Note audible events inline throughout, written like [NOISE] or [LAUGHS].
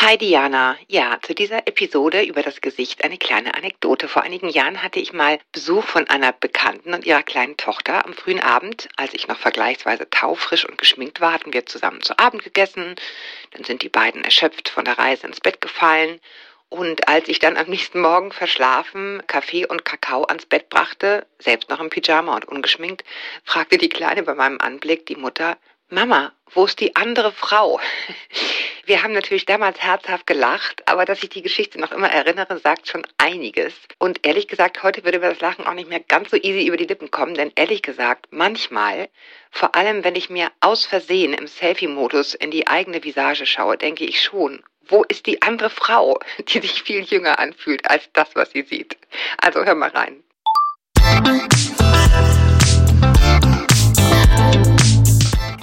Hi Diana. Ja, zu dieser Episode über das Gesicht eine kleine Anekdote. Vor einigen Jahren hatte ich mal Besuch von einer Bekannten und ihrer kleinen Tochter. Am frühen Abend, als ich noch vergleichsweise taufrisch und geschminkt war, hatten wir zusammen zu Abend gegessen. Dann sind die beiden erschöpft von der Reise ins Bett gefallen. Und als ich dann am nächsten Morgen verschlafen Kaffee und Kakao ans Bett brachte, selbst noch im Pyjama und ungeschminkt, fragte die Kleine bei meinem Anblick die Mutter, Mama, wo ist die andere Frau? [LAUGHS] Wir haben natürlich damals herzhaft gelacht, aber dass ich die Geschichte noch immer erinnere, sagt schon einiges. Und ehrlich gesagt, heute würde mir das Lachen auch nicht mehr ganz so easy über die Lippen kommen, denn ehrlich gesagt, manchmal, vor allem wenn ich mir aus Versehen im Selfie-Modus in die eigene Visage schaue, denke ich schon, wo ist die andere Frau, [LAUGHS] die sich viel jünger anfühlt als das, was sie sieht? Also hör mal rein.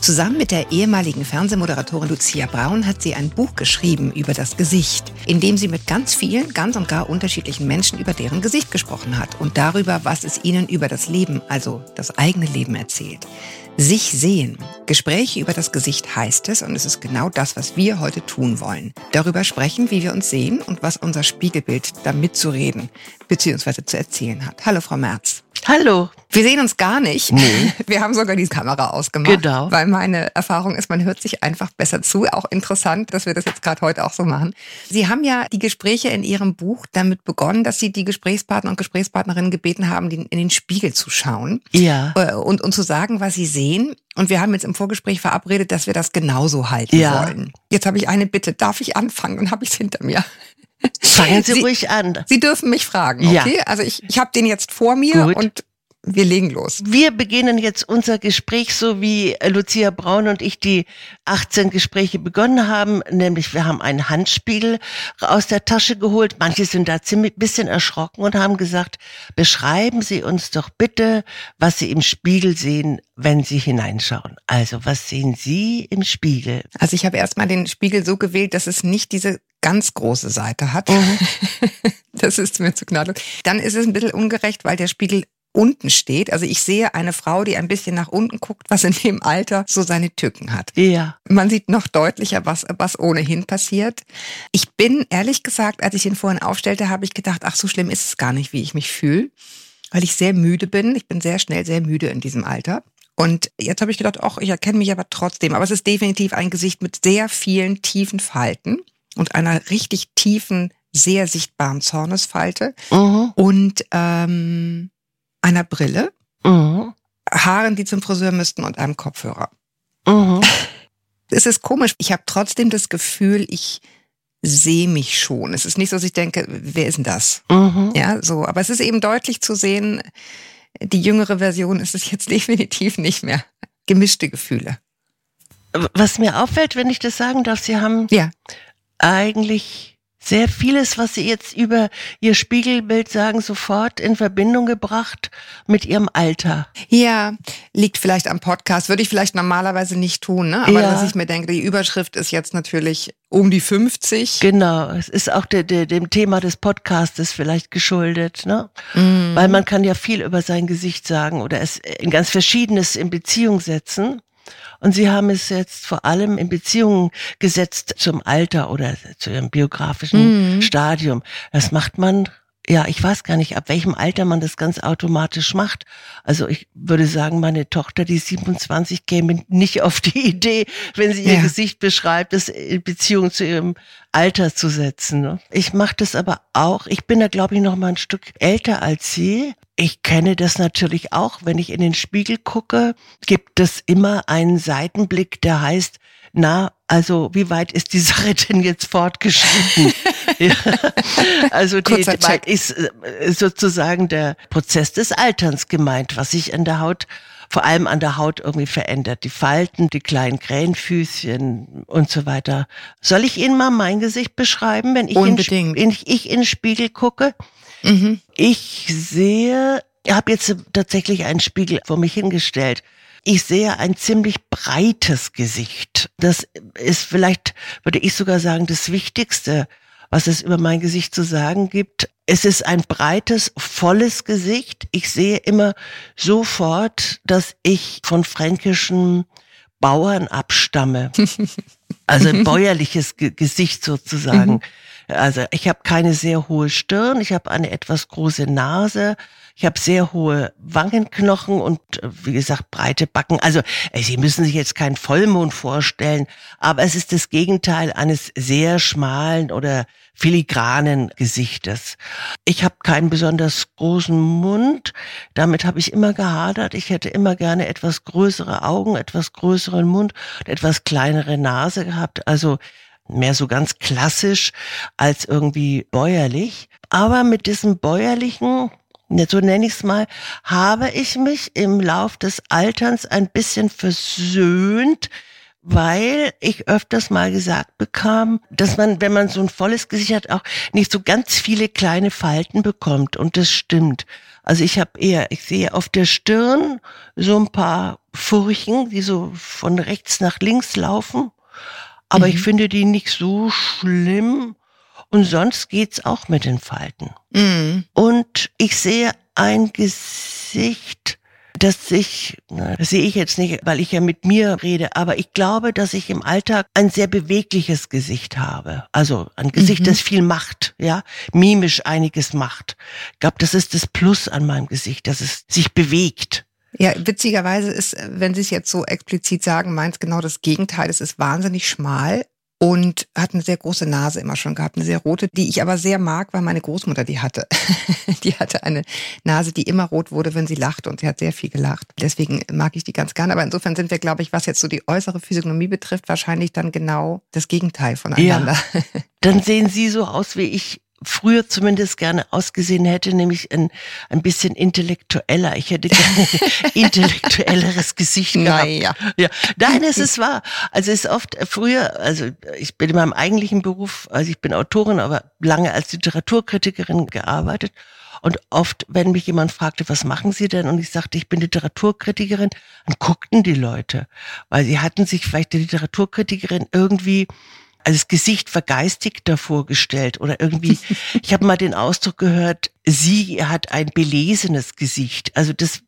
Zusammen mit der ehemaligen Fernsehmoderatorin Lucia Braun hat sie ein Buch geschrieben über das Gesicht, in dem sie mit ganz vielen, ganz und gar unterschiedlichen Menschen über deren Gesicht gesprochen hat und darüber, was es ihnen über das Leben, also das eigene Leben erzählt. Sich sehen. Gespräche über das Gesicht heißt es und es ist genau das, was wir heute tun wollen. Darüber sprechen, wie wir uns sehen und was unser Spiegelbild damit zu reden bzw. zu erzählen hat. Hallo, Frau Merz. Hallo. Wir sehen uns gar nicht. Nee. [LAUGHS] Wir haben sogar die Kamera ausgemacht. Genau. Weil meine Erfahrung ist, man hört sich einfach besser zu. Auch interessant, dass wir das jetzt gerade heute auch so machen. Sie haben ja die Gespräche in Ihrem Buch damit begonnen, dass Sie die Gesprächspartner und Gesprächspartnerinnen gebeten haben, in den Spiegel zu schauen. Ja. Äh, und, und zu sagen, was sie sehen. Und wir haben jetzt im Vorgespräch verabredet, dass wir das genauso halten ja. wollen. Jetzt habe ich eine Bitte. Darf ich anfangen? Dann habe ich es hinter mir. Fangen Sie, Sie, ruhig an. Sie dürfen mich fragen, okay? Ja. Also ich, ich habe den jetzt vor mir Gut. und wir legen los. Wir beginnen jetzt unser Gespräch so wie Lucia Braun und ich die 18 Gespräche begonnen haben, nämlich wir haben einen Handspiegel aus der Tasche geholt. Manche sind da ziemlich bisschen erschrocken und haben gesagt, beschreiben Sie uns doch bitte, was Sie im Spiegel sehen, wenn Sie hineinschauen. Also, was sehen Sie im Spiegel? Also, ich habe erstmal den Spiegel so gewählt, dass es nicht diese ganz große Seite hat. Mhm. [LAUGHS] Das ist mir zu gnadlos. Dann ist es ein bisschen ungerecht, weil der Spiegel unten steht. Also ich sehe eine Frau, die ein bisschen nach unten guckt, was in dem Alter so seine Tücken hat. Ja. Man sieht noch deutlicher, was, was ohnehin passiert. Ich bin, ehrlich gesagt, als ich ihn vorhin aufstellte, habe ich gedacht, ach, so schlimm ist es gar nicht, wie ich mich fühle. Weil ich sehr müde bin. Ich bin sehr schnell sehr müde in diesem Alter. Und jetzt habe ich gedacht, ach, ich erkenne mich aber trotzdem. Aber es ist definitiv ein Gesicht mit sehr vielen tiefen Falten und einer richtig tiefen, sehr sichtbaren Zornesfalte. Mhm. Und ähm, einer Brille, Mhm. Haaren, die zum Friseur müssten und einem Kopfhörer. Mhm. [LAUGHS] Es ist komisch. Ich habe trotzdem das Gefühl, ich sehe mich schon. Es ist nicht so, dass ich denke, wer ist denn das? Mhm. Ja, so. Aber es ist eben deutlich zu sehen, die jüngere Version ist es jetzt [LAUGHS] definitiv nicht mehr. Gemischte Gefühle. Was mir auffällt, wenn ich das sagen darf, Sie haben Ja. Eigentlich sehr vieles, was Sie jetzt über Ihr Spiegelbild sagen, sofort in Verbindung gebracht mit Ihrem Alter. Ja, liegt vielleicht am Podcast. Würde ich vielleicht normalerweise nicht tun, ne? Aber Ja. dass ich mir denke, die Überschrift ist jetzt natürlich um die 50. Genau, es ist auch de, de, dem Thema des Podcastes vielleicht geschuldet, ne? Mhm. Weil man kann ja viel über sein Gesicht sagen oder es in ganz Verschiedenes in Beziehung setzen. Und sie haben es jetzt vor allem in Beziehung gesetzt zum Alter oder zu ihrem biografischen Mhm. Stadium. Das macht man, ja, ich weiß gar nicht, ab welchem Alter man das ganz automatisch macht. Also ich würde sagen, meine Tochter, die 27, käme nicht auf die [LAUGHS] Idee, wenn sie ihr Ja. Gesicht beschreibt, das in Beziehung zu ihrem Alter zu setzen. Ne? Ich mache das aber auch. Ich bin da, glaube ich, noch mal ein Stück älter als sie. Ich kenne das natürlich auch. Wenn ich in den Spiegel gucke, gibt es immer einen Seitenblick, der heißt, na, also wie weit ist die [LAUGHS] Sache denn jetzt fortgeschritten? Ja. [LAUGHS] Also die, Check. ist äh, sozusagen der Prozess des Alterns gemeint, was sich an der Haut vor allem an der Haut irgendwie verändert. Die Falten, die kleinen Krähenfüßchen und so weiter. Soll ich Ihnen mal mein Gesicht beschreiben, wenn ich. In, in, ich in den Spiegel gucke? Mhm. Ich sehe habe jetzt tatsächlich einen Spiegel vor mich hingestellt. Ich sehe ein ziemlich breites Gesicht. Das ist vielleicht, würde ich sogar sagen, das Wichtigste, was es über mein Gesicht zu sagen gibt. Es ist ein breites, volles Gesicht. Ich sehe immer sofort, dass ich von fränkischen Bauern abstamme. [LAUGHS] Also ein bäuerliches Ge Gesicht sozusagen. Mhm. Also ich habe keine sehr hohe Stirn, ich habe eine etwas große Nase, ich habe sehr hohe Wangenknochen und äh, wie gesagt breite Backen. Also äh, Sie müssen sich jetzt keinen Vollmond vorstellen, aber es ist das Gegenteil eines sehr schmalen oder filigranen Gesichtes. Ich habe keinen besonders großen Mund, damit habe ich immer gehadert. Ich hätte immer gerne etwas größere Augen, etwas größeren Mund und etwas kleinere Nase gehabt. Also mehr so ganz klassisch als irgendwie bäuerlich. Aber mit diesem bäuerlichen so nenne ich es mal, habe ich mich im Lauf des Alterns ein bisschen versöhnt, weil ich öfters mal gesagt bekam, dass man, wenn man so ein volles Gesicht hat, auch nicht so ganz viele kleine Falten bekommt. Und das stimmt. Also ich habe eher, ich sehe auf der Stirn so ein paar Furchen, die so von rechts nach links laufen. Aber mhm. ich finde die nicht so schlimm. Und sonst geht's auch mit den Falten. Mhm. Und ich sehe ein Gesicht, das sich, das sehe ich jetzt nicht, weil ich ja mit mir rede, aber ich glaube, dass ich im Alltag ein sehr bewegliches Gesicht habe. Also ein Gesicht, mhm. das viel macht, ja, mimisch einiges macht. Ich glaube, das ist das Plus an meinem Gesicht, dass es sich bewegt. Ja, witzigerweise ist, wenn Sie es jetzt so explizit sagen, meint genau das Gegenteil. Es ist wahnsinnig schmal, und hat eine sehr große Nase immer schon gehabt, eine sehr rote, die ich aber sehr mag, weil meine Großmutter die hatte. [LAUGHS] die hatte eine Nase, die immer rot wurde, wenn sie lachte und sie hat sehr viel gelacht. Deswegen mag ich die ganz gerne. Aber insofern sind wir, glaube ich, was jetzt so die äußere Physiognomie betrifft, wahrscheinlich dann genau das Gegenteil voneinander. Ja. Dann [LAUGHS] sehen Sie so aus wie ich früher zumindest gerne ausgesehen hätte, nämlich ein, ein bisschen intellektueller. Ich hätte gerne [LAUGHS] intellektuelleres Gesicht gehabt. Naja. Ja. Nein, es [LAUGHS] ist wahr. Also es ist oft früher, also ich bin in meinem eigentlichen Beruf, also ich bin Autorin, aber lange als Literaturkritikerin gearbeitet. Und oft, wenn mich jemand fragte, was machen Sie denn? Und ich sagte, ich bin Literaturkritikerin, dann guckten die Leute, weil sie hatten sich vielleicht die Literaturkritikerin irgendwie als Gesicht vergeistigter vorgestellt oder irgendwie, [LAUGHS] ich habe mal den Ausdruck gehört, sie hat ein belesenes Gesicht. Also das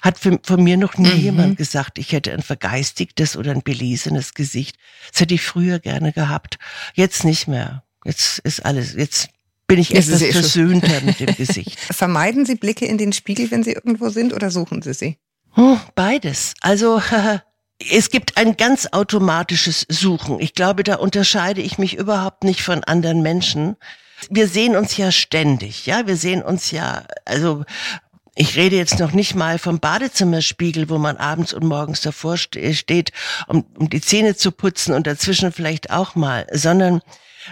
hat für, von mir noch nie mhm. jemand gesagt, ich hätte ein vergeistigtes oder ein belesenes Gesicht. Das hätte ich früher gerne gehabt. Jetzt nicht mehr. Jetzt ist alles, jetzt bin ich etwas eh versöhnter mit dem [LAUGHS] Gesicht. Vermeiden Sie Blicke in den Spiegel, wenn Sie irgendwo sind, oder suchen Sie sie? Hm, beides. Also [LAUGHS] Es gibt ein ganz automatisches Suchen. Ich glaube, da unterscheide ich mich überhaupt nicht von anderen Menschen. Wir sehen uns ja ständig, ja, wir sehen uns ja, also ich rede jetzt noch nicht mal vom Badezimmerspiegel, wo man abends und morgens davor steht, um, um die Zähne zu putzen und dazwischen vielleicht auch mal, sondern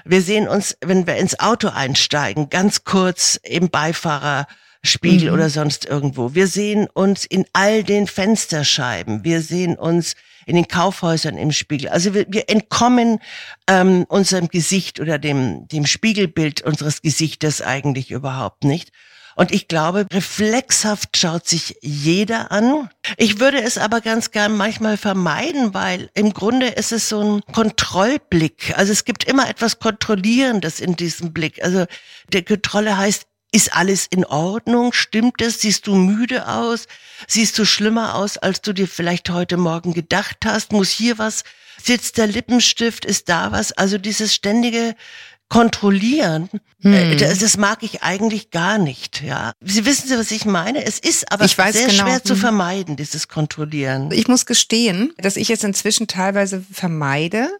wir sehen uns, wenn wir ins Auto einsteigen, ganz kurz im Beifahrer Spiegel mhm. oder sonst irgendwo. Wir sehen uns in all den Fensterscheiben. Wir sehen uns in den Kaufhäusern im Spiegel. Also wir, wir entkommen ähm, unserem Gesicht oder dem, dem Spiegelbild unseres Gesichtes eigentlich überhaupt nicht. Und ich glaube, reflexhaft schaut sich jeder an. Ich würde es aber ganz gern manchmal vermeiden, weil im Grunde ist es so ein Kontrollblick. Also es gibt immer etwas Kontrollierendes in diesem Blick. Also der Kontrolle heißt, ist alles in Ordnung? Stimmt es? Siehst du müde aus? Siehst du schlimmer aus, als du dir vielleicht heute Morgen gedacht hast? Muss hier was? Sitzt der Lippenstift? Ist da was? Also dieses ständige Kontrollieren, äh, hm. das, das, mag ich eigentlich gar nicht. Ja, Sie wissen Sie, was ich meine? Es ist aber sehr genau. schwer zu hm. vermeiden, dieses Kontrollieren. Ich muss gestehen, dass ich es inzwischen teilweise vermeide,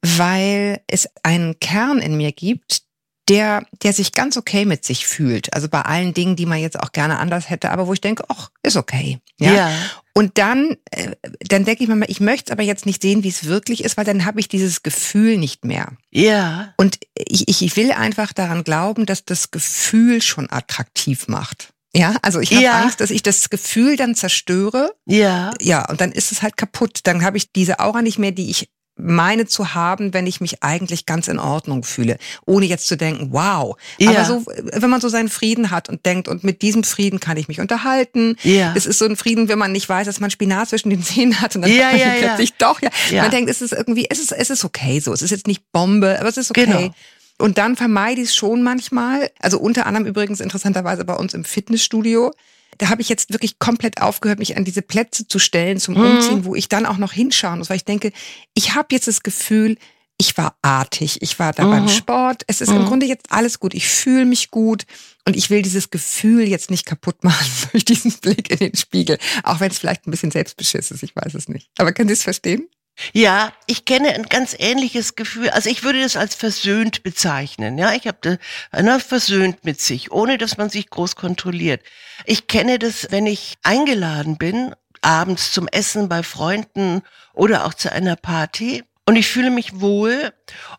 weil es einen Kern in mir gibt, der, der sich ganz okay mit sich fühlt. Also bei allen Dingen, die man jetzt auch gerne anders hätte, aber wo ich denke, ach, ist okay. Ja. ja. Und dann, äh, dann denke ich mir mal, ich möchte es aber jetzt nicht sehen, wie es wirklich ist, weil dann habe ich dieses Gefühl nicht mehr. Ja. Und ich, ich will einfach daran glauben, dass das Gefühl schon attraktiv macht. Ja, also ich habe ja. Angst, dass ich das Gefühl dann zerstöre. Ja. Ja, und dann ist es halt kaputt. Dann habe ich diese Aura nicht mehr, die ich meine zu haben, wenn ich mich eigentlich ganz in Ordnung fühle, ohne jetzt zu denken, wow. Ja. Aber so, wenn man so seinen Frieden hat und denkt, und mit diesem Frieden kann ich mich unterhalten. Ja. Es ist so ein Frieden, wenn man nicht weiß, dass man Spinat zwischen den Zähnen hat und dann ja, ja, plötzlich ja. doch, ja. ja. Man denkt, es ist irgendwie, es ist, es ist okay so. Es ist jetzt nicht Bombe, aber es ist okay. Genau. Und dann vermeide ich es schon manchmal. Also unter anderem übrigens interessanterweise bei uns im Fitnessstudio. Da habe ich jetzt wirklich komplett aufgehört, mich an diese Plätze zu stellen zum mhm. Umziehen, wo ich dann auch noch hinschauen muss, weil ich denke, ich habe jetzt das Gefühl, ich war artig, ich war da mhm. beim Sport. Es ist mhm. im Grunde jetzt alles gut. Ich fühle mich gut und ich will dieses Gefühl jetzt nicht kaputt [LAUGHS] machen durch diesen Blick in den Spiegel, auch wenn es vielleicht ein bisschen selbstbeschiss ist. Ich weiß es nicht. Aber können Sie es verstehen? Ja, ich kenne ein ganz ähnliches Gefühl. Also ich würde das als versöhnt bezeichnen. Ja, ich habe einer versöhnt mit sich, ohne dass man sich groß kontrolliert. Ich kenne das, wenn ich eingeladen bin, abends zum Essen bei Freunden oder auch zu einer Party und ich fühle mich wohl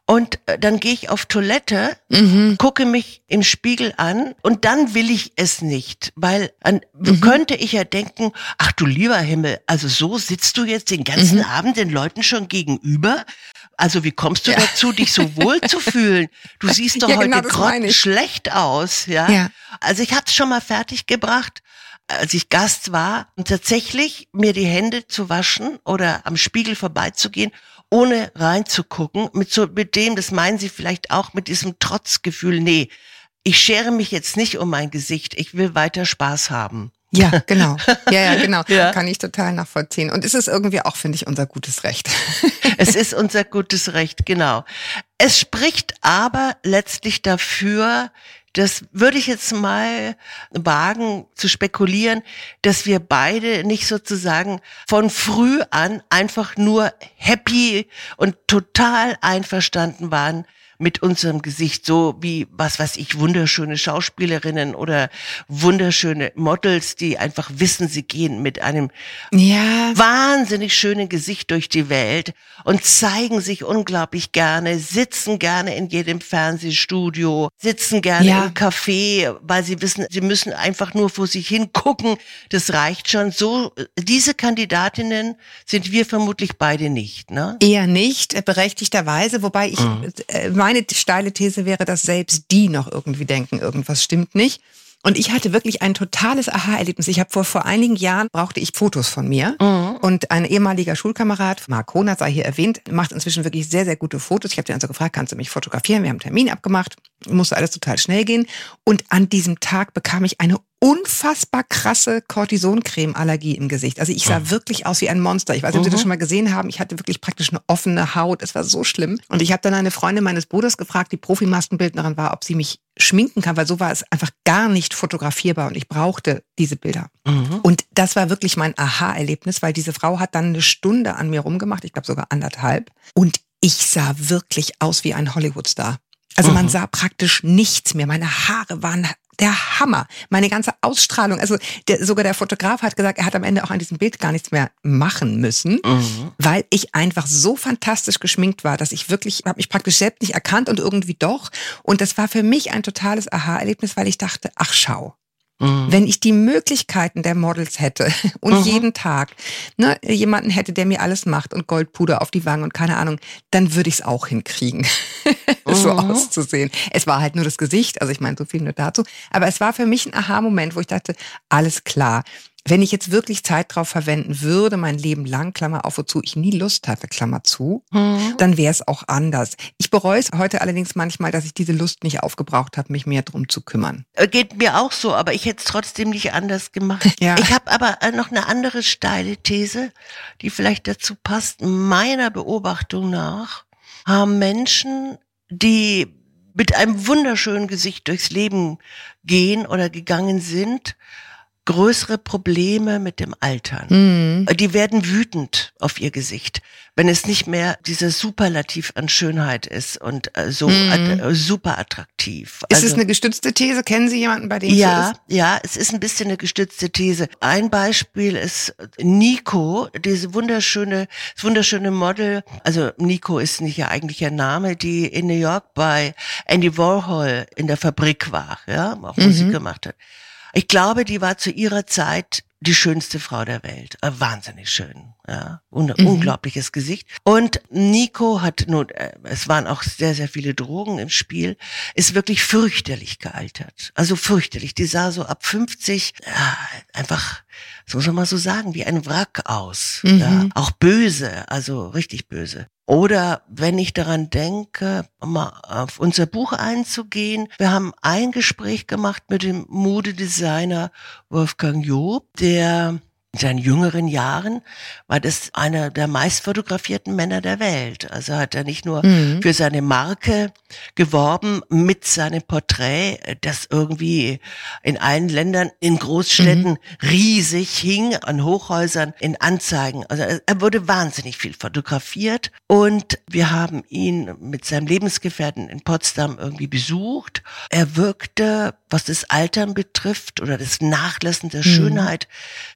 und äh, dann gehe ich auf Toilette, mhm. gucke mich im Spiegel an und dann will ich es nicht, weil an, mhm. könnte ich ja denken, ach du lieber Himmel, also so sitzt du jetzt den ganzen mhm. Abend den Leuten schon gegenüber? Also wie kommst du ja. dazu, dich so wohl zu [LAUGHS] fühlen? Du siehst doch ja, heute genau, schlecht aus, ja? ja. Also ich hatte es schon mal fertig gebracht, als ich Gast war, und tatsächlich mir die Hände zu waschen oder am Spiegel vorbeizugehen ohne reinzugucken, mit so, mit dem, das meinen Sie vielleicht auch mit diesem Trotzgefühl, nee, ich schere mich jetzt nicht um mein Gesicht, ich will weiter Spaß haben. Ja, genau. [LAUGHS] Ja, ja, genau. Ja. Kann ich total nachvollziehen. Und es ist irgendwie auch, finde ich, unser gutes Recht. [LAUGHS] es ist unser gutes Recht, genau. Es spricht aber letztlich dafür, das würde ich jetzt mal wagen zu spekulieren, dass wir beide nicht sozusagen von früh an einfach nur happy und total einverstanden waren mit unserem Gesicht, so wie, was weiß ich, wunderschöne Schauspielerinnen oder wunderschöne Models, die einfach wissen, sie gehen mit einem ja. wahnsinnig schönen Gesicht durch die Welt und zeigen sich unglaublich gerne, sitzen gerne in jedem Fernsehstudio, sitzen gerne ja. im Café, weil sie wissen, sie müssen einfach nur vor sich hin gucken. Das reicht schon. So, diese Kandidatinnen sind wir vermutlich beide nicht, ne? Eher nicht, berechtigterweise, wobei ich mhm. äh, meine steile These wäre, dass selbst die noch irgendwie denken, irgendwas stimmt nicht. Und ich hatte wirklich ein totales Aha-Erlebnis. Ich habe vor, vor einigen Jahren brauchte ich Fotos von mir. Mhm. Und ein ehemaliger Schulkamerad, Marc Honert sei hier erwähnt, macht inzwischen wirklich sehr, sehr gute Fotos. Ich habe den also gefragt, kannst du mich fotografieren? Wir haben einen Termin abgemacht. Musste alles total schnell gehen. Und an diesem Tag bekam ich eine unfassbar krasse Cortisoncreme-Allergie im Gesicht. Also ich sah oh. wirklich aus wie ein Monster. Ich weiß nicht, ob Sie das mhm. schon mal gesehen haben. Ich hatte wirklich praktisch eine offene Haut. Es war so schlimm. Und ich habe dann eine Freundin meines Bruders gefragt, die Profimaskenbildnerin war, ob sie mich schminken kann, weil so war es einfach gar nicht fotografierbar und ich brauchte diese Bilder. Mhm. Und das war wirklich mein Aha-Erlebnis, weil diese Frau hat dann eine Stunde an mir rumgemacht, ich glaube sogar anderthalb. Und ich sah wirklich aus wie ein Hollywood-Star. Also man mhm. sah praktisch nichts mehr. Meine Haare waren der Hammer. Meine ganze Ausstrahlung. Also der, sogar der Fotograf hat gesagt, er hat am Ende auch an diesem Bild gar nichts mehr machen müssen, mhm. weil ich einfach so fantastisch geschminkt war, dass ich wirklich, habe mich praktisch selbst nicht erkannt und irgendwie doch. Und das war für mich ein totales Aha-Erlebnis, weil ich dachte, ach schau, Mhm. Wenn ich die Möglichkeiten der Models hätte [LAUGHS] und mhm. jeden Tag ne, jemanden hätte, der mir alles macht und Goldpuder auf die Wangen und keine Ahnung, dann würde ich es auch hinkriegen, [LAUGHS] mhm. so auszusehen. Es war halt nur das Gesicht, also ich meine, so viel nur dazu. Aber es war für mich ein Aha-Moment, wo ich dachte, alles klar wenn ich jetzt wirklich Zeit drauf verwenden würde, mein Leben lang, Klammer auf, wozu ich nie Lust hatte, Klammer zu, mhm. dann wäre es auch anders. Ich bereue es heute allerdings manchmal, dass ich diese Lust nicht aufgebraucht habe, mich mehr drum zu kümmern. Äh, geht mir auch so, aber ich hätte es trotzdem nicht anders gemacht. [LAUGHS] Ja. Ich habe aber äh, noch eine andere steile These, die vielleicht dazu passt. Meiner Beobachtung nach haben Menschen, die mit einem wunderschönen Gesicht durchs Leben gehen oder gegangen sind, größere Probleme mit dem Altern. Mhm. Die werden wütend auf ihr Gesicht, wenn es nicht mehr dieser Superlativ an Schönheit ist und äh, so mhm. äh, super attraktiv. Ist also, es eine gestützte These? Kennen Sie jemanden, bei dem ja, so ist? Ja, es ist ein bisschen eine gestützte These. Ein Beispiel ist Nico, diese wunderschöne, das wunderschöne Model. Also Nico ist nicht ihr eigentlicher Name, die in New York bei Andy Warhol in der Fabrik war, ja, auch mhm. Musik gemacht hat. Ich glaube, die war zu ihrer Zeit die schönste Frau der Welt. Äh, wahnsinnig schön. Ja, Un mhm. unglaubliches Gesicht. Und Nico hat nun, äh, es waren auch sehr, sehr viele Drogen im Spiel, ist wirklich fürchterlich gealtert. Also fürchterlich. Die sah so ab 50 ja, einfach, so soll man so sagen, wie ein Wrack aus. Mhm. Ja, auch böse, also richtig böse. Oder wenn ich daran denke, mal auf unser Buch einzugehen, wir haben ein Gespräch gemacht mit dem Modedesigner Wolfgang Job, der in seinen jüngeren Jahren war das einer der meistfotografierten Männer der Welt. Also hat er nicht nur mhm. für seine Marke geworben mit seinem Porträt, das irgendwie in allen Ländern, in Großstädten mhm. riesig hing, an Hochhäusern, in Anzeigen. Also er wurde wahnsinnig viel fotografiert und wir haben ihn mit seinem Lebensgefährten in Potsdam irgendwie besucht. Er wirkte, was das Altern betrifft oder das Nachlassen der mhm. Schönheit,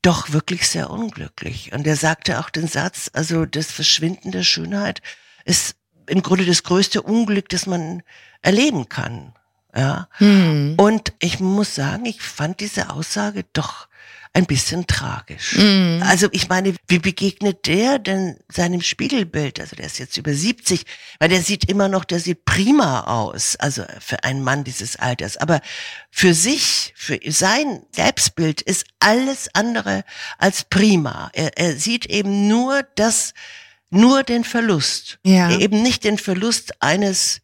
doch wirklich wirklich sehr unglücklich. Und er sagte auch den Satz, also das Verschwinden der Schönheit ist im Grunde das größte Unglück, das man erleben kann. Ja. Hm. Und ich muss sagen, ich fand diese Aussage doch ein bisschen tragisch. Mm. Also ich meine, wie begegnet der denn seinem Spiegelbild? Also der ist jetzt über 70, weil der sieht immer noch, der sieht prima aus, also für einen Mann dieses Alters. Aber für sich, für sein Selbstbild ist alles andere als prima. Er, er sieht eben nur das, nur den Verlust. Ja. Eben nicht den Verlust eines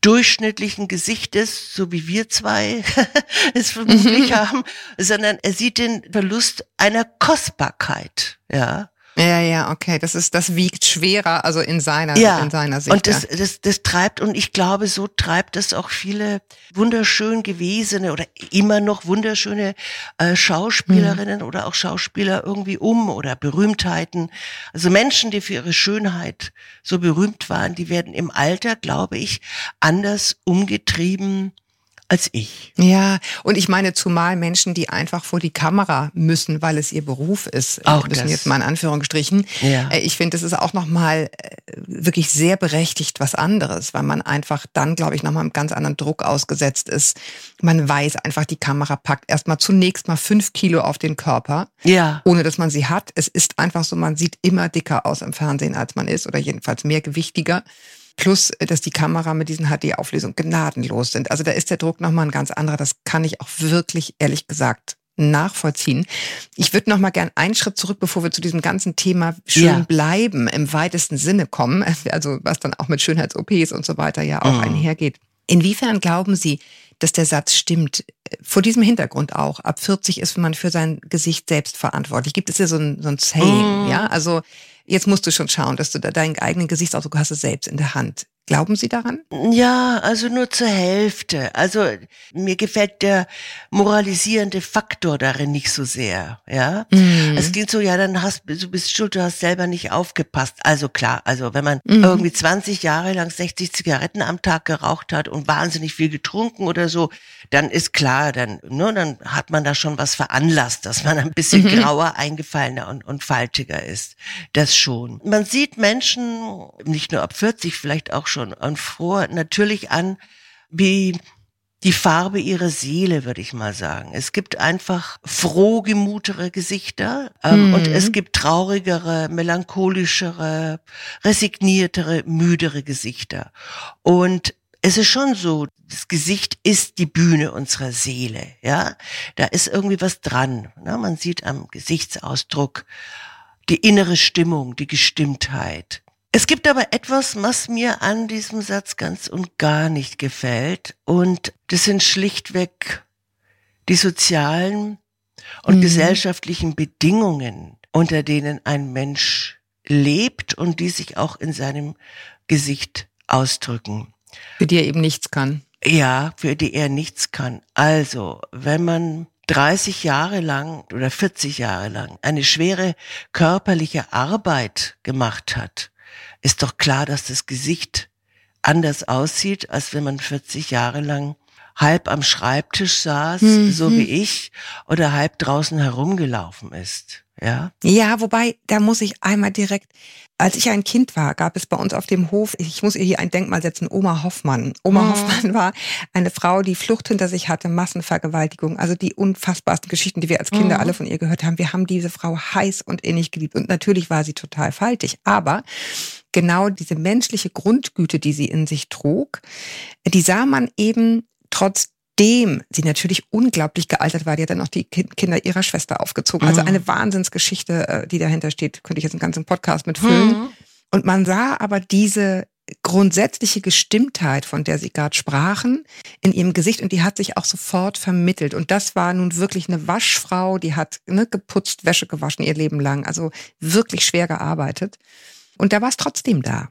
durchschnittlichen Gesichtes, so wie wir zwei [LAUGHS] es vermutlich mhm. haben, sondern er sieht den Verlust einer Kostbarkeit, ja. Ja, ja, okay. Das ist, das wiegt schwerer, also in seiner, ja. in seiner Sicht. Und das, ja. das, das treibt, und ich glaube, so treibt es auch viele wunderschön gewesene oder immer noch wunderschöne äh, Schauspielerinnen mhm. oder auch Schauspieler irgendwie um oder Berühmtheiten. Also Menschen, die für ihre Schönheit so berühmt waren, die werden im Alter, glaube ich, anders umgetrieben als ich. Ja, und ich meine zumal Menschen, die einfach vor die Kamera müssen, weil es ihr Beruf ist. Auch müssen das. jetzt mal in Anführungsstrichen. Ja. Äh, ich finde, das ist auch nochmal äh, wirklich sehr berechtigt was anderes, weil man einfach dann, glaube ich, nochmal einem ganz anderen Druck ausgesetzt ist. Man weiß einfach, die Kamera packt erstmal zunächst mal fünf Kilo auf den Körper, ja. ohne dass man sie hat. Es ist einfach so, man sieht immer dicker aus im Fernsehen, als man ist oder jedenfalls mehr gewichtiger. Plus, äh, dass die Kamera mit diesen HD-Auflösungen gnadenlos sind. Also da ist der Druck nochmal ein ganz anderer. Das kann ich auch wirklich, ehrlich gesagt, nachvollziehen. Ich würde noch mal gern einen Schritt zurück, bevor wir zu diesem ganzen Thema schön ja. bleiben im weitesten Sinne kommen, [LAUGHS] also was dann auch mit Schönheits-OPs und so weiter ja auch mhm. einhergeht. Inwiefern glauben Sie, dass der Satz stimmt? Vor diesem Hintergrund auch. Ab 40 ist man für sein Gesicht selbst verantwortlich. Gibt es ja so ein, so ein Saying, mhm. ja? Also Jetzt musst du schon schauen, dass du da deinen eigenen Gesichtsausdruck hast, du selbst in der Hand. Glauben Sie daran? Ja, also nur zur Hälfte. Also mir gefällt der moralisierende Faktor darin nicht so sehr. Ja, mhm. es klingt so, ja, dann hast du bist schuld, du hast selber nicht aufgepasst. Also klar, also wenn man mhm. irgendwie 20 Jahre lang 60 Zigaretten am Tag geraucht hat und wahnsinnig viel getrunken oder so, dann ist klar, dann, ne, dann hat man da schon was veranlasst, dass man ein bisschen mhm. grauer, eingefallener und, und faltiger ist. Das schon. Man sieht Menschen, nicht nur ab 40, vielleicht auch schon schon und froh natürlich an, wie die Farbe ihrer Seele, würde ich mal sagen. Es gibt einfach frohgemutere Gesichter ähm, mhm. und es gibt traurigere, melancholischere, resigniertere, müdere Gesichter. Und es ist schon so, das Gesicht ist die Bühne unserer Seele, ja. Da ist irgendwie was dran. Ne? Man sieht am Gesichtsausdruck die innere Stimmung, die Gestimmtheit. Es gibt aber etwas, was mir an diesem Satz ganz und gar nicht gefällt. Und das sind schlichtweg die sozialen und mhm. gesellschaftlichen Bedingungen, unter denen ein Mensch lebt und die sich auch in seinem Gesicht ausdrücken. Für die er eben nichts kann. Ja, für die er nichts kann. Also, wenn man 30 Jahre lang oder 40 Jahre lang eine schwere körperliche Arbeit gemacht hat, ist doch klar, dass das Gesicht anders aussieht, als wenn man 40 Jahre lang halb am Schreibtisch saß, Mhm. so wie ich, oder halb draußen herumgelaufen ist. Ja. Ja, wobei, da muss ich einmal direkt, als ich ein Kind war, gab es bei uns auf dem Hof, ich muss ihr hier ein Denkmal setzen, Oma Hoffmann. Oma Mhm. Hoffmann war eine Frau, die Flucht hinter sich hatte, Massenvergewaltigung, also die unfassbarsten Geschichten, die wir als Kinder Mhm. alle von ihr gehört haben. Wir haben diese Frau heiß und innig geliebt und natürlich war sie total faltig, aber genau diese menschliche Grundgüte, die sie in sich trug, die sah man eben trotzdem sie natürlich unglaublich gealtert war. Die hat dann auch die Ki- Kinder ihrer Schwester aufgezogen. Also Mhm. eine Wahnsinnsgeschichte, äh, die dahinter steht, könnte ich jetzt einen ganzen Podcast mitfüllen. Mhm. Und man sah aber diese grundsätzliche Gestimmtheit, von der Sie gerade sprachen, in ihrem Gesicht und die hat sich auch sofort vermittelt. Und das war nun wirklich eine Waschfrau, die hat ne, geputzt, Wäsche gewaschen ihr Leben lang, also wirklich schwer gearbeitet. Und da war es trotzdem da.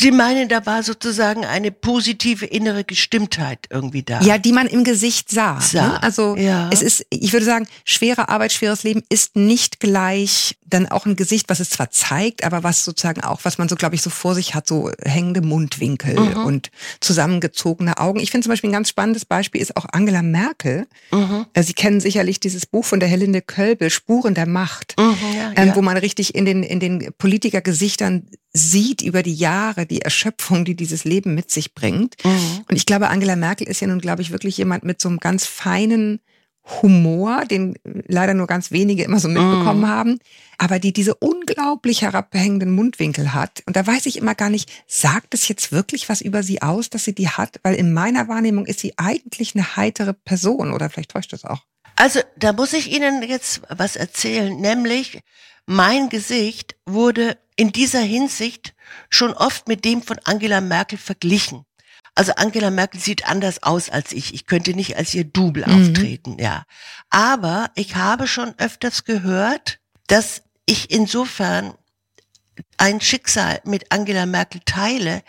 Die meinen, da war sozusagen eine positive innere Gestimmtheit irgendwie da. Ja, die man im Gesicht sah. Sah, Ne? Also ja. es ist, ich würde sagen, schwere Arbeit, schweres Leben ist nicht gleich dann auch ein Gesicht, was es zwar zeigt, aber was sozusagen auch, was man so, glaube ich, so vor sich hat, so hängende Mundwinkel Mhm. und zusammengezogene Augen. Ich finde zum Beispiel ein ganz spannendes Beispiel ist auch Angela Merkel. Mhm. Äh, Sie kennen sicherlich dieses Buch von der Helinde Kölbel, Spuren der Macht Mhm, ja, ähm, ja. wo man richtig in den, in den Politikergesichtern sieht über die Jahre die Erschöpfung, die dieses Leben mit sich bringt. Mhm. Und ich glaube, Angela Merkel ist ja nun, glaube ich, wirklich jemand mit so einem ganz feinen Humor, den leider nur ganz wenige immer so mitbekommen Mhm. haben, aber die diese unglaublich herabhängenden Mundwinkel hat. Und da weiß ich immer gar nicht, sagt es jetzt wirklich was über sie aus, dass sie die hat? Weil in meiner Wahrnehmung ist sie eigentlich eine heitere Person oder vielleicht täuscht das auch. Also, da muss ich Ihnen jetzt was erzählen, nämlich mein Gesicht wurde in dieser Hinsicht schon oft mit dem von Angela Merkel verglichen. Also Angela Merkel sieht anders aus als ich. Ich könnte nicht als ihr Double Mhm. auftreten, ja. Aber ich habe schon öfters gehört, dass ich insofern ein Schicksal mit Angela Merkel teile,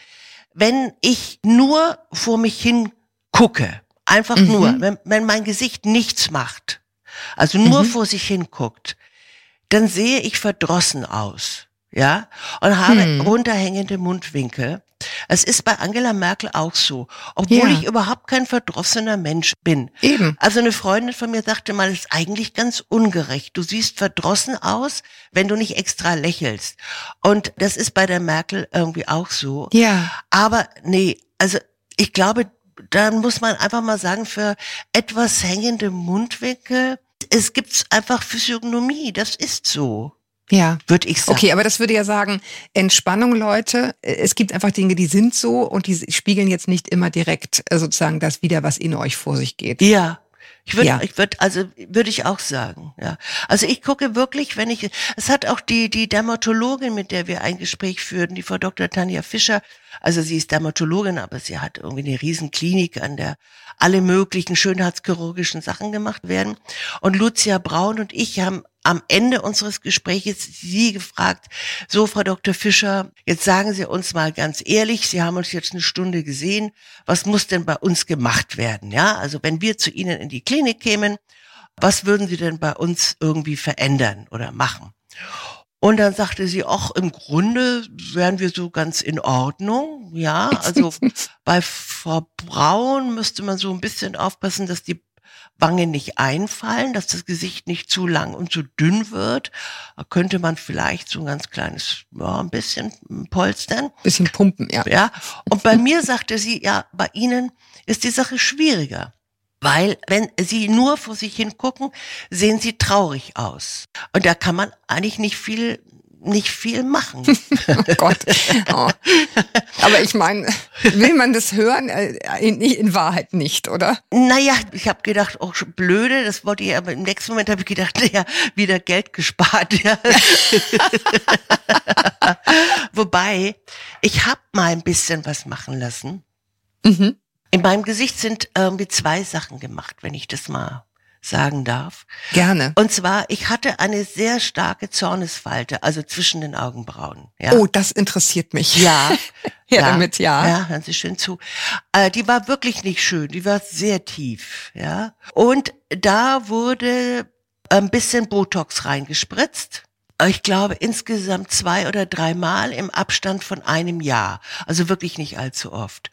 wenn ich nur vor mich hin gucke. Einfach Mhm. nur, wenn, wenn mein Gesicht nichts macht, also nur Mhm. vor sich hin guckt, dann sehe ich verdrossen aus, ja, und habe Hm. runterhängende Mundwinkel. Es ist bei Angela Merkel auch so, obwohl Ja. ich überhaupt kein verdrossener Mensch bin. Eben. Also eine Freundin von mir sagte mal, es ist eigentlich ganz ungerecht. Du siehst verdrossen aus, wenn du nicht extra lächelst. Und das ist bei der Merkel irgendwie auch so. Ja. Aber nee, also ich glaube, dann muss man einfach mal sagen, für etwas hängende Mundwinkel, es gibt einfach Physiognomie, das ist so, Ja. würde ich sagen. Okay, aber das würde ja sagen, Entspannung, Leute. Es gibt einfach Dinge, die sind so und die spiegeln jetzt nicht immer direkt äh, sozusagen das wieder, was in euch vor sich geht. Ja. Ich würde, Ja. ich würde, also würde ich auch sagen, ja. Also ich gucke wirklich, wenn ich, es hat auch die die Dermatologin, mit der wir ein Gespräch führten, die Frau Dr. Tanja Fischer. Also sie ist Dermatologin, aber sie hat irgendwie eine Riesenklinik, an der alle möglichen schönheitschirurgischen Sachen gemacht werden. Und Lucia Braun und ich haben am Ende unseres Gesprächs sie gefragt, so Frau Dr. Fischer, jetzt sagen Sie uns mal ganz ehrlich, Sie haben uns jetzt eine Stunde gesehen, was muss denn bei uns gemacht werden? Ja, also wenn wir zu Ihnen in die Klinik kämen, was würden Sie denn bei uns irgendwie verändern oder machen? Und dann sagte sie, ach, im Grunde wären wir so ganz in Ordnung. Ja, also [LAUGHS] bei Frau Braun müsste man so ein bisschen aufpassen, dass die Wangen nicht einfallen, dass das Gesicht nicht zu lang und zu dünn wird. Da könnte man vielleicht so ein ganz kleines, ja, ein bisschen polstern. Bisschen pumpen, ja. Ja. Und bei mir sagte sie, ja, bei Ihnen ist die Sache schwieriger. Weil, wenn Sie nur vor sich hin gucken, sehen Sie traurig aus. Und da kann man eigentlich nicht viel, nicht viel machen. [LAUGHS] Oh Gott. Oh. Aber ich meine, will man das hören? Äh, In, in Wahrheit nicht, oder? Naja, ich habe gedacht, oh, blöde, das wollte ich, aber im nächsten Moment habe ich gedacht, [LAUGHS] naja, wieder Geld gespart. Ja. [LAUGHS] Wobei, ich habe mal ein bisschen was machen lassen. Mhm. In meinem Gesicht sind irgendwie zwei Sachen gemacht, wenn ich das mal sagen darf. Gerne. Und zwar, ich hatte eine sehr starke Zornesfalte, also zwischen den Augenbrauen. Ja. Oh, das interessiert mich. Ja. [LAUGHS] Her damit, ja. Ja, hören Sie schön zu. Äh, die war wirklich nicht schön, die war sehr tief, ja. Und da wurde ein bisschen Botox reingespritzt. Ich glaube insgesamt zwei oder dreimal im Abstand von einem Jahr. Also wirklich nicht allzu oft.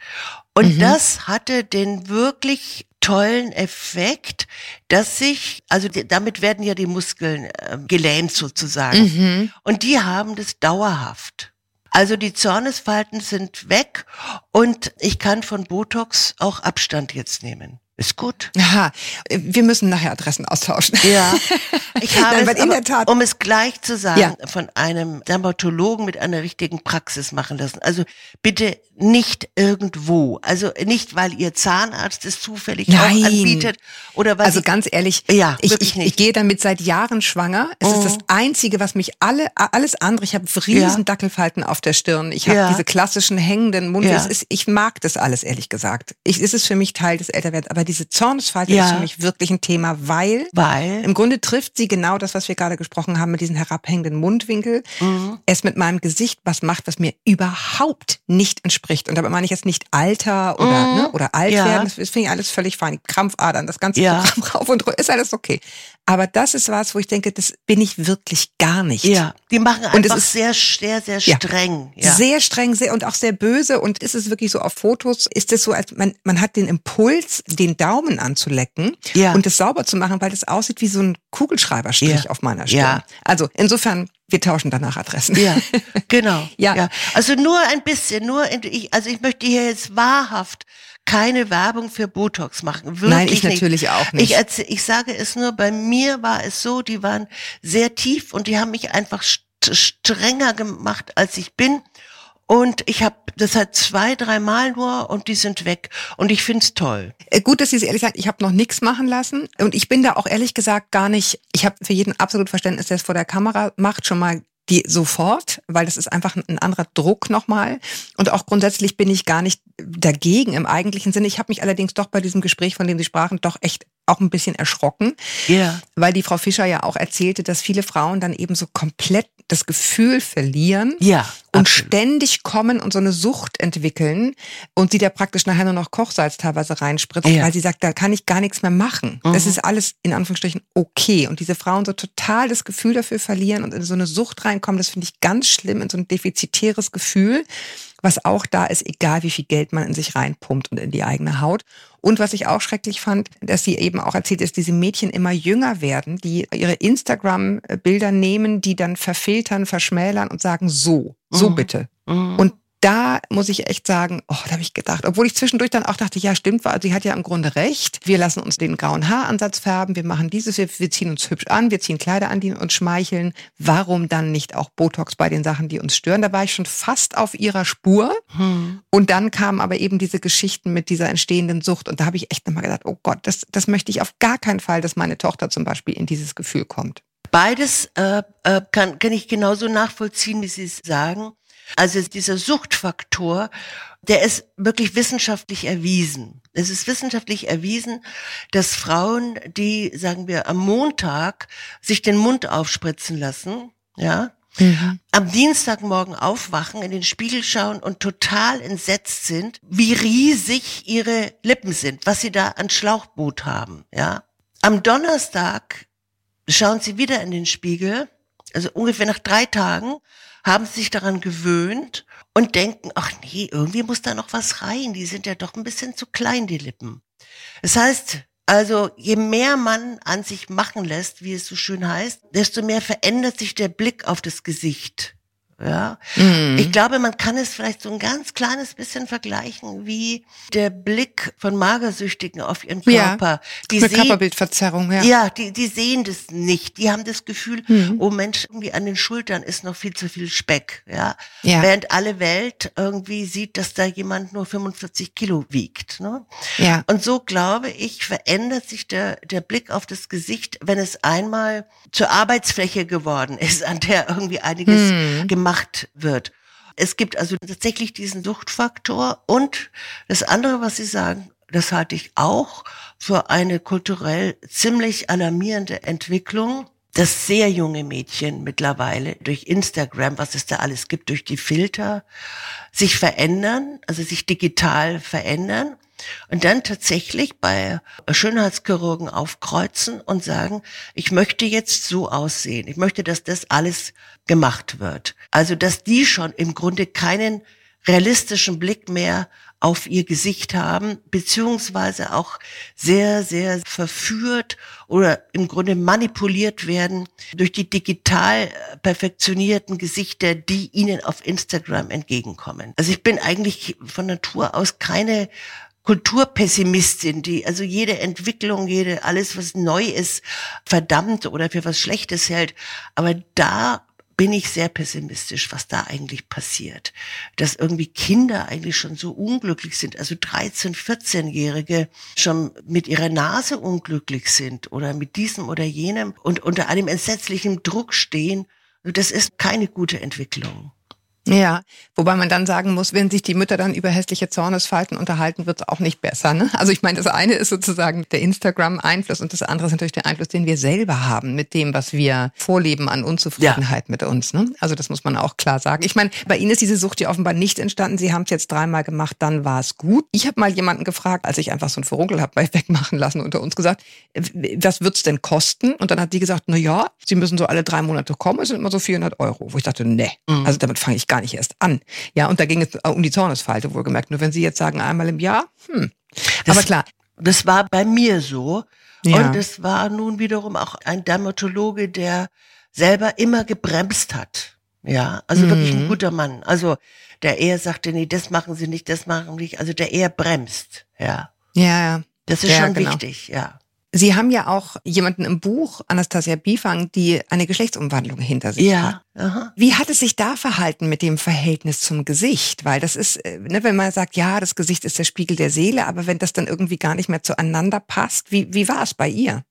Und Mhm. das hatte den wirklich tollen Effekt, dass sich, also die, damit werden ja die Muskeln äh, gelähmt sozusagen. Mhm. Und die haben das dauerhaft. Also die Zornesfalten sind weg und ich kann von Botox auch Abstand jetzt nehmen. Ist gut. Aha, wir müssen nachher Adressen austauschen. Ja, [LAUGHS] ich habe Nein, es in aber, der Tat- um es gleich zu sagen, Ja. von einem Dermatologen mit einer richtigen Praxis machen lassen. Also bitte nicht irgendwo. Also nicht, weil ihr Zahnarzt es zufällig Nein. auch anbietet oder weil Also sie- ganz ehrlich, Ja, ich, ich, ich gehe damit seit Jahren schwanger. Es ist Mhm. das Einzige, was mich alle, alles andere, ich habe riesen Ja. Dackelfalten auf der Stirn, ich habe Ja. diese klassischen hängenden Mund. Ist, ich mag das alles, ehrlich gesagt. Ich, es ist für mich Teil des Älterwerdens, aber diese Zornesfalte Ja. ist für mich wirklich ein Thema, weil weil im Grunde trifft sie genau das, was wir gerade gesprochen haben, mit diesem herabhängenden Mundwinkel. Mhm. Es mit meinem Gesicht was macht, was mir überhaupt nicht entspricht. Und dabei meine ich jetzt nicht Alter oder, Mhm. ne, oder alt Ja. werden. Das, das finde ich alles völlig fein. Krampfadern, das ganze Ja. Programm [LAUGHS] rauf und runter, ist alles okay. Aber das ist was, wo ich denke, das bin ich wirklich gar nicht. ja, die machen Und es einfach ist- sehr, sehr, sehr streng. Ja. Sehr streng sehr, und auch sehr böse. Und ist es wirklich so auf Fotos, ist es so, als man, man hat den Impuls, den Daumen anzulecken Ja. und es sauber zu machen, weil das aussieht wie so ein Kugelschreiberstrich Ja. auf meiner Stirn. Ja. Also insofern, wir tauschen danach Adressen. Ja, genau. [LAUGHS] Ja. Also nur ein bisschen, nur in, ich, also ich möchte hier jetzt wahrhaft keine Werbung für Botox machen. Wirklich Nein, ich nicht. natürlich auch nicht. Ich, erzähl, ich sage es nur, bei mir war es so, die waren sehr tief und die haben mich einfach st strenger gemacht, als ich bin. Und ich habe das hat zwei, dreimal nur und die sind weg. Und ich find's toll. Äh, Gut, dass Sie es ehrlich sagen, ich habe noch nichts machen lassen. Und ich bin da auch ehrlich gesagt gar nicht, ich habe für jeden absolut Verständnis, der es vor der Kamera macht, schon mal die sofort, weil das ist einfach ein- anderer Druck nochmal. Und auch grundsätzlich bin ich gar nicht dagegen im eigentlichen Sinne. Ich habe mich allerdings doch bei diesem Gespräch, von dem Sie sprachen, doch echt auch ein bisschen erschrocken, Ja. weil die Frau Fischer ja auch erzählte, dass viele Frauen dann eben so komplett das Gefühl verlieren, Ja. und absolut. ständig kommen und so eine Sucht entwickeln und sie da praktisch nachher nur noch Kochsalz teilweise reinspritzt, Ja. weil sie sagt, da kann ich gar nichts mehr machen. Mhm. Das ist alles in Anführungsstrichen okay. Und diese Frauen so total das Gefühl dafür verlieren und in so eine Sucht reinkommen, das finde ich ganz schlimm, in so ein defizitäres Gefühl, was auch da ist, egal wie viel Geld man in sich reinpumpt und in die eigene Haut. Und was ich auch schrecklich fand, dass sie eben auch erzählt, dass diese Mädchen immer jünger werden, die ihre Instagram-Bilder nehmen, die dann verfiltern, verschmälern und sagen, so, so Mhm. bitte. Mhm. Und da muss ich echt sagen, oh, da habe ich gedacht, obwohl ich zwischendurch dann auch dachte, ja, stimmt, also sie hat ja im Grunde recht. Wir lassen uns den grauen Haaransatz färben, wir machen dieses, wir, wir ziehen uns hübsch an, wir ziehen Kleider an, die uns schmeicheln. Warum dann nicht auch Botox bei den Sachen, die uns stören? Da war ich schon fast auf ihrer Spur. Hm. Und dann kamen aber eben diese Geschichten mit dieser entstehenden Sucht. Und da habe ich echt nochmal gedacht, oh Gott, das, das möchte ich auf gar keinen Fall, dass meine Tochter zum Beispiel in dieses Gefühl kommt. Beides äh, äh, kann, kann ich genauso nachvollziehen, wie Sie es sagen. Also dieser Suchtfaktor, der ist wirklich wissenschaftlich erwiesen. Es ist wissenschaftlich erwiesen, dass Frauen, die, sagen wir, am Montag sich den Mund aufspritzen lassen, ja, am Dienstagmorgen aufwachen, in den Spiegel schauen und total entsetzt sind, wie riesig ihre Lippen sind, was sie da an Schlauchboot haben, ja. Am Donnerstag schauen sie wieder in den Spiegel, also ungefähr nach drei Tagen, haben sich daran gewöhnt und denken, ach nee, irgendwie muss da noch was rein, die sind ja doch ein bisschen zu klein, die Lippen. Das heißt, also je mehr man an sich machen lässt, wie es so schön heißt, desto mehr verändert sich der Blick auf das Gesicht. Ja, Mhm. ich glaube, man kann es vielleicht so ein ganz kleines bisschen vergleichen wie der Blick von Magersüchtigen auf ihren Ja, Körper. Die Eine Körperbildverzerrung, ja. ja, die, die sehen das nicht. Die haben das Gefühl, Mhm. oh Mensch, irgendwie an den Schultern ist noch viel zu viel Speck, ja. Ja. Während alle Welt irgendwie sieht, dass da jemand nur 45 Kilo wiegt, ne? ja. Und so glaube ich, verändert sich der, der Blick auf das Gesicht, wenn es einmal zur Arbeitsfläche geworden ist, an der irgendwie einiges Hm. gemacht wird. Es gibt also tatsächlich diesen Suchtfaktor und das andere, was Sie sagen, das halte ich auch für eine kulturell ziemlich alarmierende Entwicklung, dass sehr junge Mädchen mittlerweile durch Instagram, was es da alles gibt, durch die Filter, sich verändern, also sich digital verändern und dann tatsächlich bei Schönheitschirurgen aufkreuzen und sagen, ich möchte jetzt so aussehen. Ich möchte, dass das alles gemacht wird. Also, dass die schon im Grunde keinen realistischen Blick mehr auf ihr Gesicht haben, beziehungsweise auch sehr, sehr verführt oder im Grunde manipuliert werden durch die digital perfektionierten Gesichter, die ihnen auf Instagram entgegenkommen. Also ich bin eigentlich von Natur aus keine Kulturpessimistin, die also jede Entwicklung, jede alles was neu ist, verdammt oder für was Schlechtes hält. Aber da bin ich sehr pessimistisch, was da eigentlich passiert. Dass irgendwie Kinder eigentlich schon so unglücklich sind, also 13, 14-Jährige schon mit ihrer Nase unglücklich sind oder mit diesem oder jenem und unter einem entsetzlichen Druck stehen. Das ist keine gute Entwicklung. Ja, wobei man dann sagen muss, wenn sich die Mütter dann über hässliche Zornesfalten unterhalten, wird es auch nicht besser. Ne? Also ich meine, das eine ist sozusagen der Instagram-Einfluss und das andere ist natürlich der Einfluss, den wir selber haben mit dem, was wir vorleben an Unzufriedenheit ja. mit uns. Ne? Also das muss man auch klar sagen. Ich meine, bei Ihnen ist diese Sucht ja offenbar nicht entstanden. Sie haben es jetzt dreimal gemacht, dann war es gut. Ich habe mal jemanden gefragt, als ich einfach so ein Verunkel habe bei [LAUGHS] wegmachen lassen unter uns gesagt, was wird's denn kosten? Und dann hat die gesagt, na ja, Sie müssen so alle drei Monate kommen, es sind immer so 400 Euro. Wo ich dachte, nee, mhm. also damit fange ich gar nicht erst an. Ja, und da ging es um die Zornesfalte wohlgemerkt. Nur wenn Sie jetzt sagen, einmal im Jahr, hm. Das, Aber klar. Das war bei mir so. Ja. Und es war nun wiederum auch ein Dermatologe, der selber immer gebremst hat. Ja, also mhm. wirklich ein guter Mann. Also der eher sagte, nee, das machen Sie nicht, das machen Sie nicht. Also der eher bremst. Ja. Ja, ja. Das ist ja, schon genau. wichtig, ja. Sie haben ja auch jemanden im Buch, Anastasia Bifang, die eine Geschlechtsumwandlung hinter sich ja. hat. Aha. Wie hat es sich da verhalten mit dem Verhältnis zum Gesicht? Weil das ist, äh, ne, wenn man sagt, ja, das Gesicht ist der Spiegel der Seele, aber wenn das dann irgendwie gar nicht mehr zueinander passt, wie, wie war es bei ihr?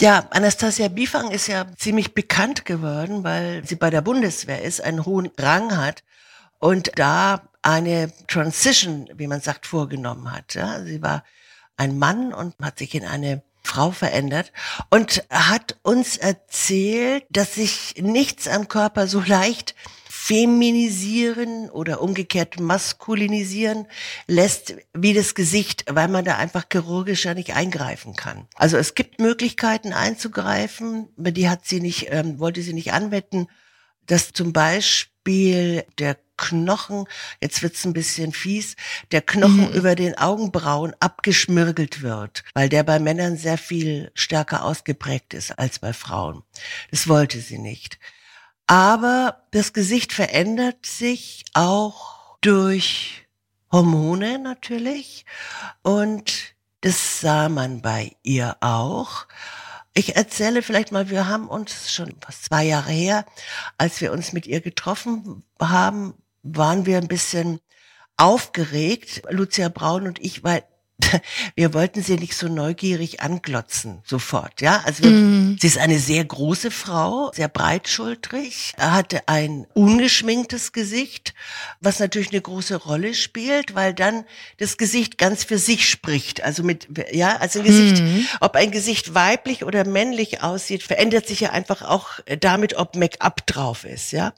Ja, Anastasia Bifang ist ja ziemlich bekannt geworden, weil sie bei der Bundeswehr ist, einen hohen Rang hat und da eine Transition, wie man sagt, vorgenommen hat. Ja, sie war ein Mann und hat sich in eine Frau verändert und hat uns erzählt, dass sich nichts am Körper so leicht feminisieren oder umgekehrt maskulinisieren lässt wie das Gesicht, weil man da einfach chirurgisch ja nicht eingreifen kann. Also es gibt Möglichkeiten einzugreifen, die hat sie nicht, ähm, wollte sie nicht anwenden, dass zum Beispiel der Knochen, jetzt wird's ein bisschen fies, der Knochen mhm. über den Augenbrauen abgeschmirgelt wird, weil der bei Männern sehr viel stärker ausgeprägt ist als bei Frauen. Das wollte sie nicht. Aber das Gesicht verändert sich auch durch Hormone natürlich und das sah man bei ihr auch. Ich erzähle vielleicht mal, wir haben uns schon fast zwei Jahre her, als wir uns mit ihr getroffen haben, waren wir ein bisschen aufgeregt, Lucia Braun und ich, weil [LAUGHS] wir wollten sie nicht so neugierig anglotzen sofort, ja. Also wir, mm. sie ist eine sehr große Frau, sehr breitschultrig, hatte ein ungeschminktes Gesicht, was natürlich eine große Rolle spielt, weil dann das Gesicht ganz für sich spricht. Also mit, ja, also ein Gesicht, mm. ob ein Gesicht weiblich oder männlich aussieht, verändert sich ja einfach auch damit, ob Make-up drauf ist, ja.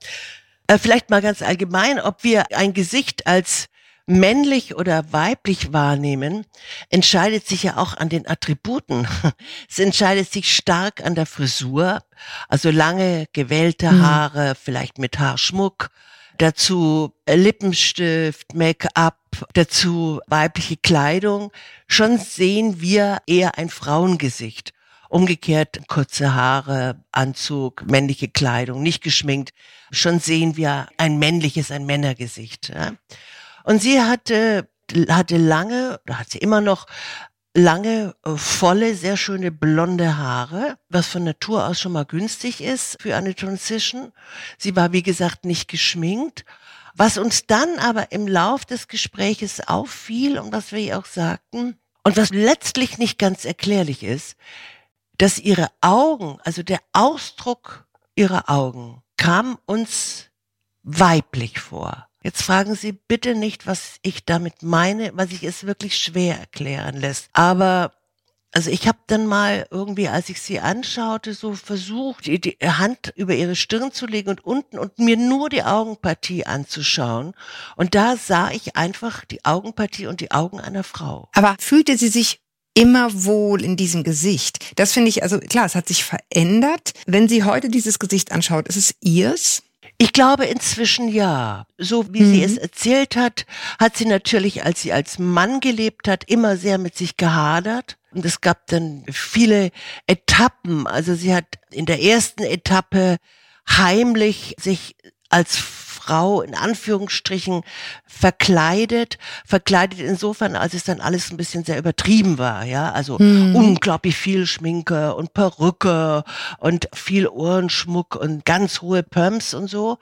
Äh, vielleicht mal ganz allgemein, ob wir ein Gesicht als männlich oder weiblich wahrnehmen, entscheidet sich ja auch an den Attributen. [LAUGHS] Es entscheidet sich stark an der Frisur, also lange gewellte mhm. Haare, mhm. vielleicht mit Haarschmuck, dazu Lippenstift, Make-up, dazu weibliche Kleidung. Schon sehen wir eher ein Frauengesicht. Umgekehrt kurze Haare, Anzug, männliche Kleidung, nicht geschminkt. Schon sehen wir ein männliches, ein Männergesicht. Ja? Und sie hatte, hatte lange, oder hat sie immer noch, lange, volle, sehr schöne blonde Haare, was von Natur aus schon mal günstig ist für eine Transition. Sie war, wie gesagt, nicht geschminkt. Was uns dann aber im Lauf des Gespräches auffiel und was wir ihr auch sagten, und was letztlich nicht ganz erklärlich ist, dass ihre Augen, also der Ausdruck ihrer Augen, kam uns weiblich vor. Jetzt fragen Sie bitte nicht, was ich damit meine, was ich es wirklich schwer erklären lässt. Aber also ich habe dann mal irgendwie, als ich sie anschaute, so versucht, die, die Hand über ihre Stirn zu legen und unten und mir nur die Augenpartie anzuschauen. Und da sah ich einfach die Augenpartie und die Augen einer Frau. Aber fühlte sie sich immer wohl in diesem Gesicht. Das finde ich, also klar, es hat sich verändert. Wenn sie heute dieses Gesicht anschaut, ist es ihrs? Ich glaube inzwischen ja. So wie mhm. sie es erzählt hat, hat sie natürlich, als sie als Mann gelebt hat, immer sehr mit sich gehadert. Und es gab dann viele Etappen. Also sie hat in der ersten Etappe heimlich sich als Frau in Anführungsstrichen verkleidet. Verkleidet insofern, als es dann alles ein bisschen sehr übertrieben war, ja. Also mhm. unglaublich viel Schminke und Perücke und viel Ohrenschmuck und ganz hohe Pumps und so.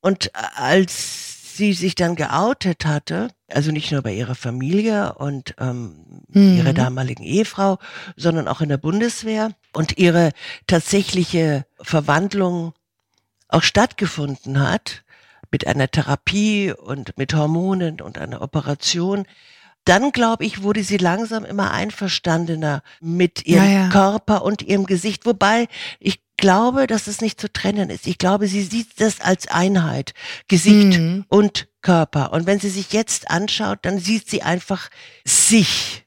Und als sie sich dann geoutet hatte, also nicht nur bei ihrer Familie und ähm, mhm. ihrer damaligen Ehefrau, sondern auch in der Bundeswehr und ihre tatsächliche Verwandlung auch stattgefunden hat, mit einer Therapie und mit Hormonen und einer Operation, dann glaube ich, wurde sie langsam immer einverstandener mit ihrem ja, ja. Körper und ihrem Gesicht. Wobei ich glaube, dass es nicht zu trennen ist. Ich glaube, sie sieht das als Einheit. Gesicht mhm. und Körper. Und wenn sie sich jetzt anschaut, dann sieht sie einfach sich.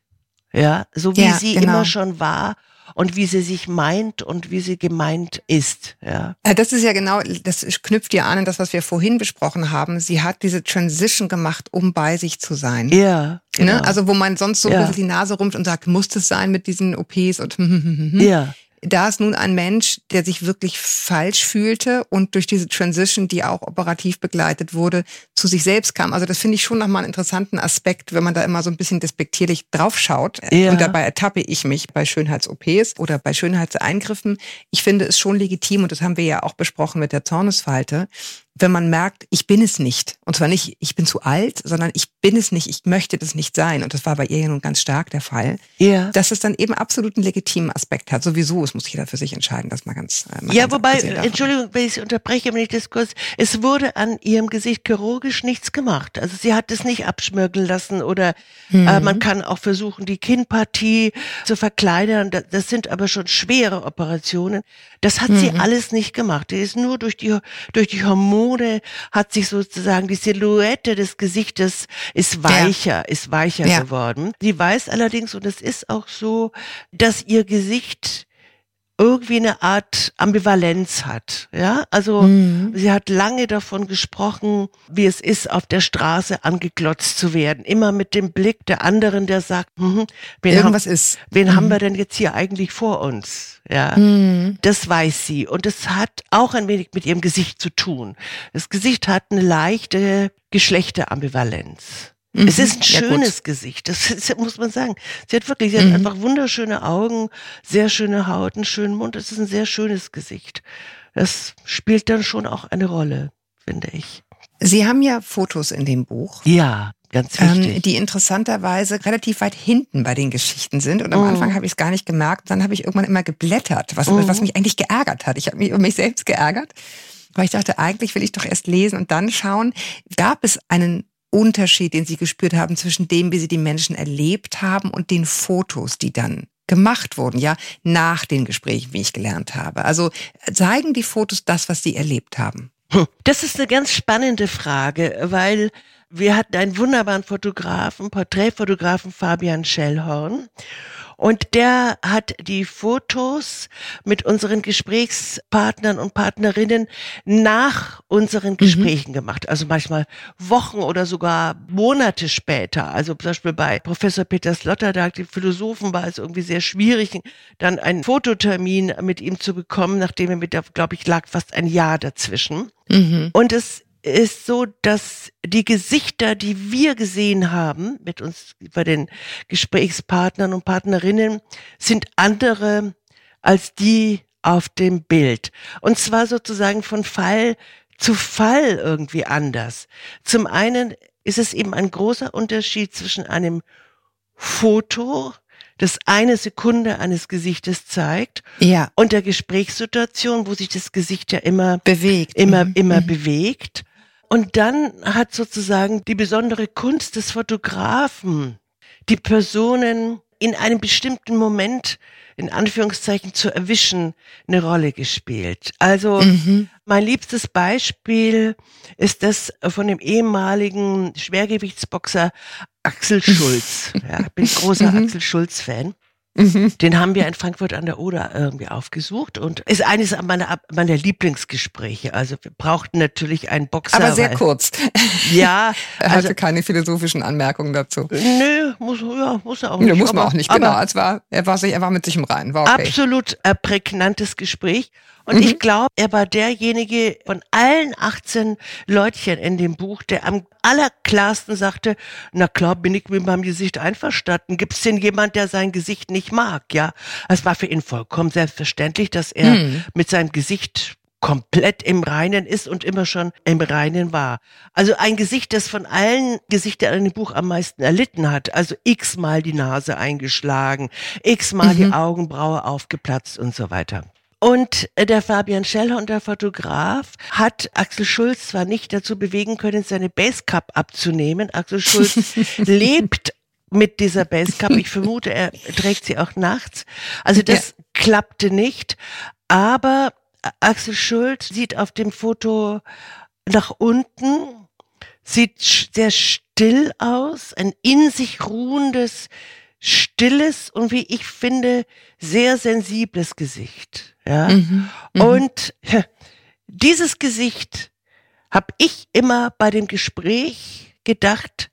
Ja, so wie ja, sie genau. immer schon war und wie sie sich meint und wie sie gemeint ist. Ja. Äh, das ist ja genau, das knüpft ja an an das, was wir vorhin besprochen haben. Sie hat diese Transition gemacht, um bei sich zu sein. Ja. Ne? Genau. Ne? Also wo man sonst so ja. ein bisschen die Nase rumpft und sagt, muss das sein mit diesen OPs und [LAUGHS] ja da ist nun ein Mensch, der sich wirklich falsch fühlte und durch diese Transition, die auch operativ begleitet wurde, zu sich selbst kam. Also das finde ich schon nochmal einen interessanten Aspekt, wenn man da immer so ein bisschen despektierlich draufschaut. Ja. Und dabei ertappe ich mich bei Schönheits-OPs oder bei Schönheitseingriffen. Ich finde es schon legitim, und das haben wir ja auch besprochen mit der Zornesfalte, wenn man merkt, ich bin es nicht. Und zwar nicht, ich bin zu alt, sondern ich bin es nicht, ich möchte das nicht sein. Und das war bei ihr ja nun ganz stark der Fall. Ja. Dass es dann eben absolut einen legitimen Aspekt hat. Sowieso, es muss jeder für sich entscheiden, das mal ganz. Äh, mal ja, ganz wobei, Entschuldigung, wenn ich Sie unterbreche, wenn ich das kurz, es wurde an ihrem Gesicht chirurgisch nichts gemacht. Also sie hat es nicht abschmirgeln lassen oder mhm. äh, man kann auch versuchen, die Kinnpartie zu verkleinern. Das sind aber schon schwere Operationen. Das hat mhm. sie alles nicht gemacht. Die ist nur durch die, durch die Hormone Mode hat sich sozusagen die Silhouette des Gesichtes ist weicher, ja. ist weicher ja. geworden. Sie weiß allerdings, und es ist auch so, dass ihr Gesicht irgendwie eine Art Ambivalenz hat. Ja, also mhm. sie hat lange davon gesprochen, wie es ist, auf der Straße angeglotzt zu werden. Immer mit dem Blick der anderen, der sagt, hm, wen, Irgendwas haben, ist. wen mhm. haben wir denn jetzt hier eigentlich vor uns? Ja, mhm. das weiß sie. Und das hat auch ein wenig mit ihrem Gesicht zu tun. Das Gesicht hat eine leichte Geschlechterambivalenz. Mhm. Es ist ein schönes ja, Gesicht, das, das, muss man sagen. Sie hat wirklich, sie hat mhm. einfach wunderschöne Augen, sehr schöne Haut, einen schönen Mund. Es ist ein sehr schönes Gesicht. Das spielt dann schon auch eine Rolle, finde ich. Sie haben ja Fotos in dem Buch. Ja, ganz wichtig. Ähm, die interessanterweise relativ weit hinten bei den Geschichten sind. Und am oh. Anfang habe ich es gar nicht gemerkt. Dann habe ich irgendwann immer geblättert, was, oh. was mich eigentlich geärgert hat. Ich habe mich über mich selbst geärgert. Weil ich dachte, eigentlich will ich doch erst lesen und dann schauen. Gab es einen Unterschied, den Sie gespürt haben zwischen dem, wie Sie die Menschen erlebt haben und den Fotos, die dann gemacht wurden, ja, nach den Gesprächen, wie ich gelernt habe. Also zeigen die Fotos das, was Sie erlebt haben? Das ist eine ganz spannende Frage, weil wir hatten einen wunderbaren Fotografen, Porträtfotografen Fabian Schellhorn. Und der hat die Fotos mit unseren Gesprächspartnern und Partnerinnen nach unseren mhm. Gesprächen mhm. gemacht. Also manchmal Wochen oder sogar Monate später. Also zum Beispiel bei Professor Peter Sloterdijk, dem Philosophen, war es irgendwie sehr schwierig, dann einen Fototermin mit ihm zu bekommen, nachdem er mit, glaube ich, lag fast ein Jahr dazwischen. Mhm. Und es ist so, dass die Gesichter, die wir gesehen haben mit uns bei den Gesprächspartnern und Partnerinnen, sind andere als die auf dem Bild. Und zwar sozusagen von Fall zu Fall irgendwie anders. Zum einen ist es eben ein großer Unterschied zwischen einem Foto, das eine Sekunde eines Gesichtes zeigt. Ja. Und der Gesprächssituation, wo sich das Gesicht ja immer bewegt, immer, mhm. immer mhm. bewegt. Und dann hat sozusagen die besondere Kunst des Fotografen, die Personen in einem bestimmten Moment in Anführungszeichen zu erwischen, eine Rolle gespielt. Also mhm. mein liebstes Beispiel ist das von dem ehemaligen Schwergewichtsboxer Axel Schulz. [LAUGHS] ja, bin großer mhm. Axel Schulz-Fan. Mhm. Den haben wir in Frankfurt an der Oder irgendwie aufgesucht und ist eines meiner, meiner Lieblingsgespräche. Also wir brauchten natürlich einen Boxer. Aber sehr kurz. Ja. [LAUGHS] er hatte also, keine philosophischen Anmerkungen dazu. Nö, muss, ja, muss er auch nicht. Nö, muss man auch nicht, genau. Es war, er, war sich, er war mit sich im Reinen. War okay. Absolut äh, prägnantes Gespräch. Und mhm. ich glaube, er war derjenige von allen 18 Leutchen in dem Buch, der am allerklarsten sagte, na klar, bin ich mit meinem Gesicht einverstanden. Gibt es denn jemand, der sein Gesicht nicht mag? Ja, es war für ihn vollkommen selbstverständlich, dass er mhm. mit seinem Gesicht komplett im Reinen ist und immer schon im Reinen war. Also ein Gesicht, das von allen Gesichtern in dem Buch am meisten erlitten hat. Also x-mal die Nase eingeschlagen, x-mal mhm. die Augenbraue aufgeplatzt und so weiter. Und äh, der Fabian Scheller und der Fotograf hat Axel Schulz zwar nicht dazu bewegen können, seine Basecap abzunehmen. Axel Schulz [LAUGHS] lebt mit dieser Basecap. Ich vermute, er trägt sie auch nachts. Also das ja. klappte nicht. Aber Axel Schulz sieht auf dem Foto nach unten, sieht sehr still aus, ein in sich ruhendes, stilles und wie ich finde, sehr sensibles Gesicht. Ja. Mhm, mhm. und dieses Gesicht habe ich immer bei dem Gespräch gedacht,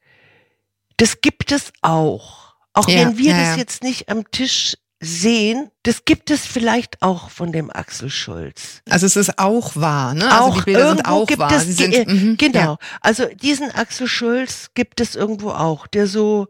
das gibt es auch. Auch ja, wenn wir ja, das jetzt nicht am Tisch sehen, das gibt es vielleicht auch von dem Axel Schulz. Also es ist auch wahr, ne? Also auch die Bilder sind auch gibt wahr. Es, sind, äh, mhm, genau. Ja. Also diesen Axel Schulz gibt es irgendwo auch, der so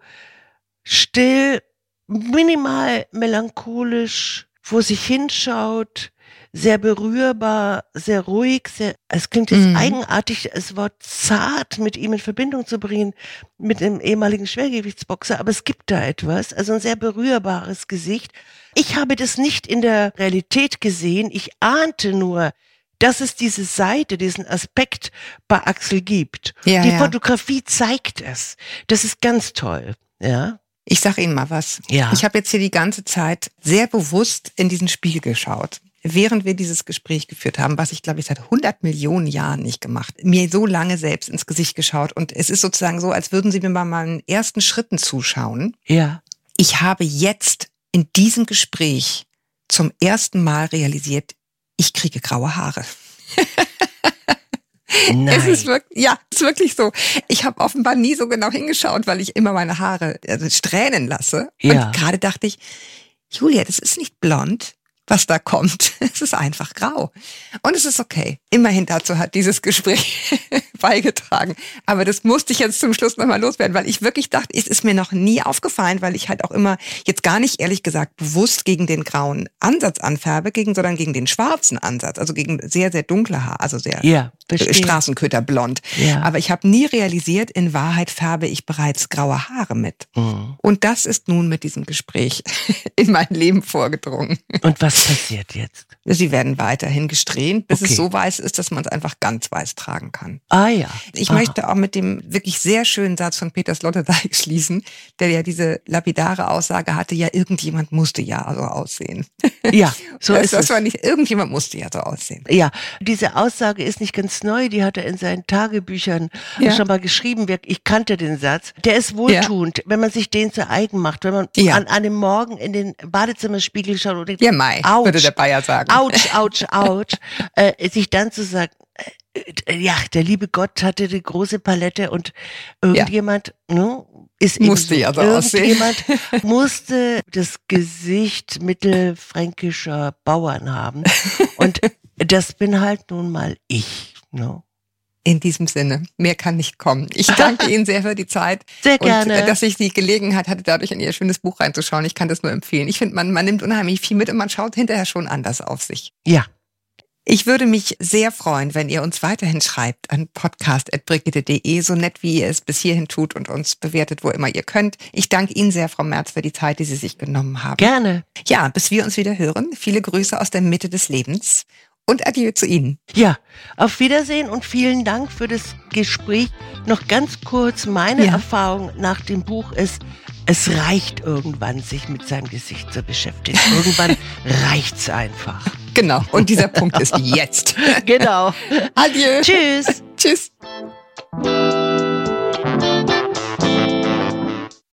still, minimal melancholisch vor sich hinschaut, sehr berührbar, sehr ruhig, sehr, es klingt jetzt mhm. eigenartig, das Wort zart mit ihm in Verbindung zu bringen, mit dem ehemaligen Schwergewichtsboxer, aber es gibt da etwas, also ein sehr berührbares Gesicht. Ich habe das nicht in der Realität gesehen, ich ahnte nur, dass es diese Seite, diesen Aspekt bei Axel gibt. Ja, Die ja. Fotografie zeigt es. Das ist ganz toll, ja. Ich sag Ihnen mal was. Ja. Ich habe jetzt hier die ganze Zeit sehr bewusst in diesen Spiegel geschaut, während wir dieses Gespräch geführt haben, was ich glaube ich seit 100 Millionen Jahren nicht gemacht. Mir so lange selbst ins Gesicht geschaut und es ist sozusagen so, als würden Sie mir bei meinen ersten Schritten zuschauen. Ja. Ich habe jetzt in diesem Gespräch zum ersten Mal realisiert, ich kriege graue Haare. [LAUGHS] Nein. Es ist wirklich, ja, es ist wirklich so. Ich habe offenbar nie so genau hingeschaut, weil ich immer meine Haare also strähnen lasse. Ja. Und gerade dachte ich, Julia, das ist nicht blond, was da kommt. [LAUGHS] Es ist einfach grau. Und es ist okay. Immerhin dazu hat dieses Gespräch [LAUGHS] beigetragen. Aber das musste ich jetzt zum Schluss nochmal loswerden, weil ich wirklich dachte, es ist mir noch nie aufgefallen, weil ich halt auch immer jetzt gar nicht ehrlich gesagt bewusst gegen den grauen Ansatz anfärbe, gegen, sondern gegen den schwarzen Ansatz, also gegen sehr, sehr dunkle Haar, also sehr ja, Straßenköterblond. Ja. Aber ich habe nie realisiert, in Wahrheit färbe ich bereits graue Haare mit. Mhm. Und das ist nun mit diesem Gespräch [LAUGHS] in mein Leben vorgedrungen. Und was passiert jetzt? Sie werden weiterhin gesträhnt, bis okay. es so weiß ist, dass man es einfach ganz weiß tragen kann. Ah ja. Ich Aha. möchte auch mit dem wirklich sehr schönen Satz von Peter Sloterdijk [LAUGHS] schließen, der ja diese lapidare Aussage hatte, ja, irgendjemand musste ja so aussehen. Ja, so [LAUGHS] das, ist das es. War nicht, irgendjemand musste ja so aussehen. Ja, diese Aussage ist nicht ganz neu, die hat er in seinen Tagebüchern ja. schon mal geschrieben. Ich kannte den Satz. Der ist wohltuend, ja. wenn man sich den zu eigen macht, wenn man ja. an einem Morgen in den Badezimmerspiegel schaut und denkt, ja, Mai, ouch, würde der Bayer sagen. Ouch, ouch, ouch, äh, sich dann zu sagen, äh, ja, der liebe Gott hatte die große Palette und irgendjemand, ne, ist musste so, ja so irgendjemand [LAUGHS] musste das Gesicht mittelfränkischer Bauern haben [LAUGHS] und das bin halt nun mal ich, ne? In diesem Sinne, mehr kann nicht kommen. Ich danke Ihnen sehr für die Zeit. [LAUGHS] Sehr gerne. Und, äh, dass ich die Gelegenheit hatte, dadurch in Ihr schönes Buch reinzuschauen. Ich kann das nur empfehlen. Ich finde, man, man nimmt unheimlich viel mit und man schaut hinterher schon anders auf sich. Ja, ich würde mich sehr freuen, wenn ihr uns weiterhin schreibt an podcast.brigitte.de, so nett wie ihr es bis hierhin tut und uns bewertet, wo immer ihr könnt. Ich danke Ihnen sehr, Frau Merz, für die Zeit, die Sie sich genommen haben. Gerne. Ja, bis wir uns wieder hören. Viele Grüße aus der Mitte des Lebens und Adieu zu Ihnen. Ja, auf Wiedersehen und vielen Dank für das Gespräch. Noch ganz kurz, meine ja. Erfahrung nach dem Buch ist, es reicht irgendwann, sich mit seinem Gesicht zu beschäftigen. [LAUGHS] Irgendwann reicht's einfach. Genau. Und dieser Punkt ist [LAUGHS] jetzt. Genau. Adieu. Tschüss. Tschüss.